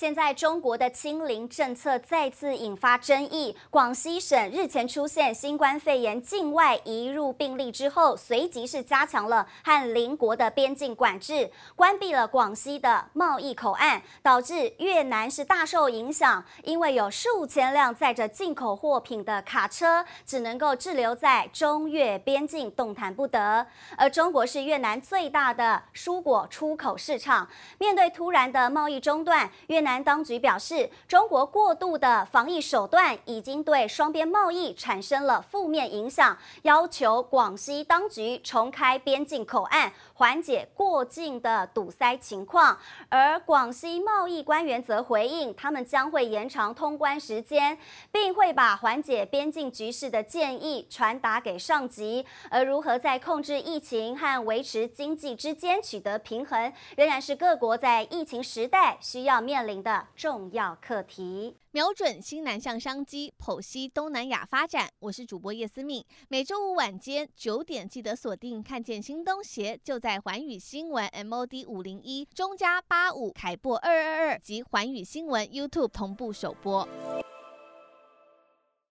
现在中国的清零政策再次引发争议。广西省日前出现新冠肺炎境外移入病例之后，随即是加强了和邻国的边境管制，关闭了广西的贸易口岸，导致越南是大受影响。因为有数千辆载着进口货品的卡车只能够滞留在中越边境，动弹不得。而中国是越南最大的蔬果出口市场，面对突然的贸易中断，越南。南当局表示，中国过度的防疫手段已经对双边贸易产生了负面影响，要求广西当局重开边境口岸，缓解过境的堵塞情况。而广西贸易官员则回应，他们将会延长通关时间，并会把缓解边境局势的建议传达给上级。而如何在控制疫情和维持经济之间取得平衡，仍然是各国在疫情时代需要面临的重要课题，瞄准新南向商机，剖析东南亚发展。我是主播叶思敏，每周五晚间九点记得锁定，看见新东协就在环宇新闻 MOD 五零一中加八五凯播二二二及环宇新闻 YouTube 同步首播。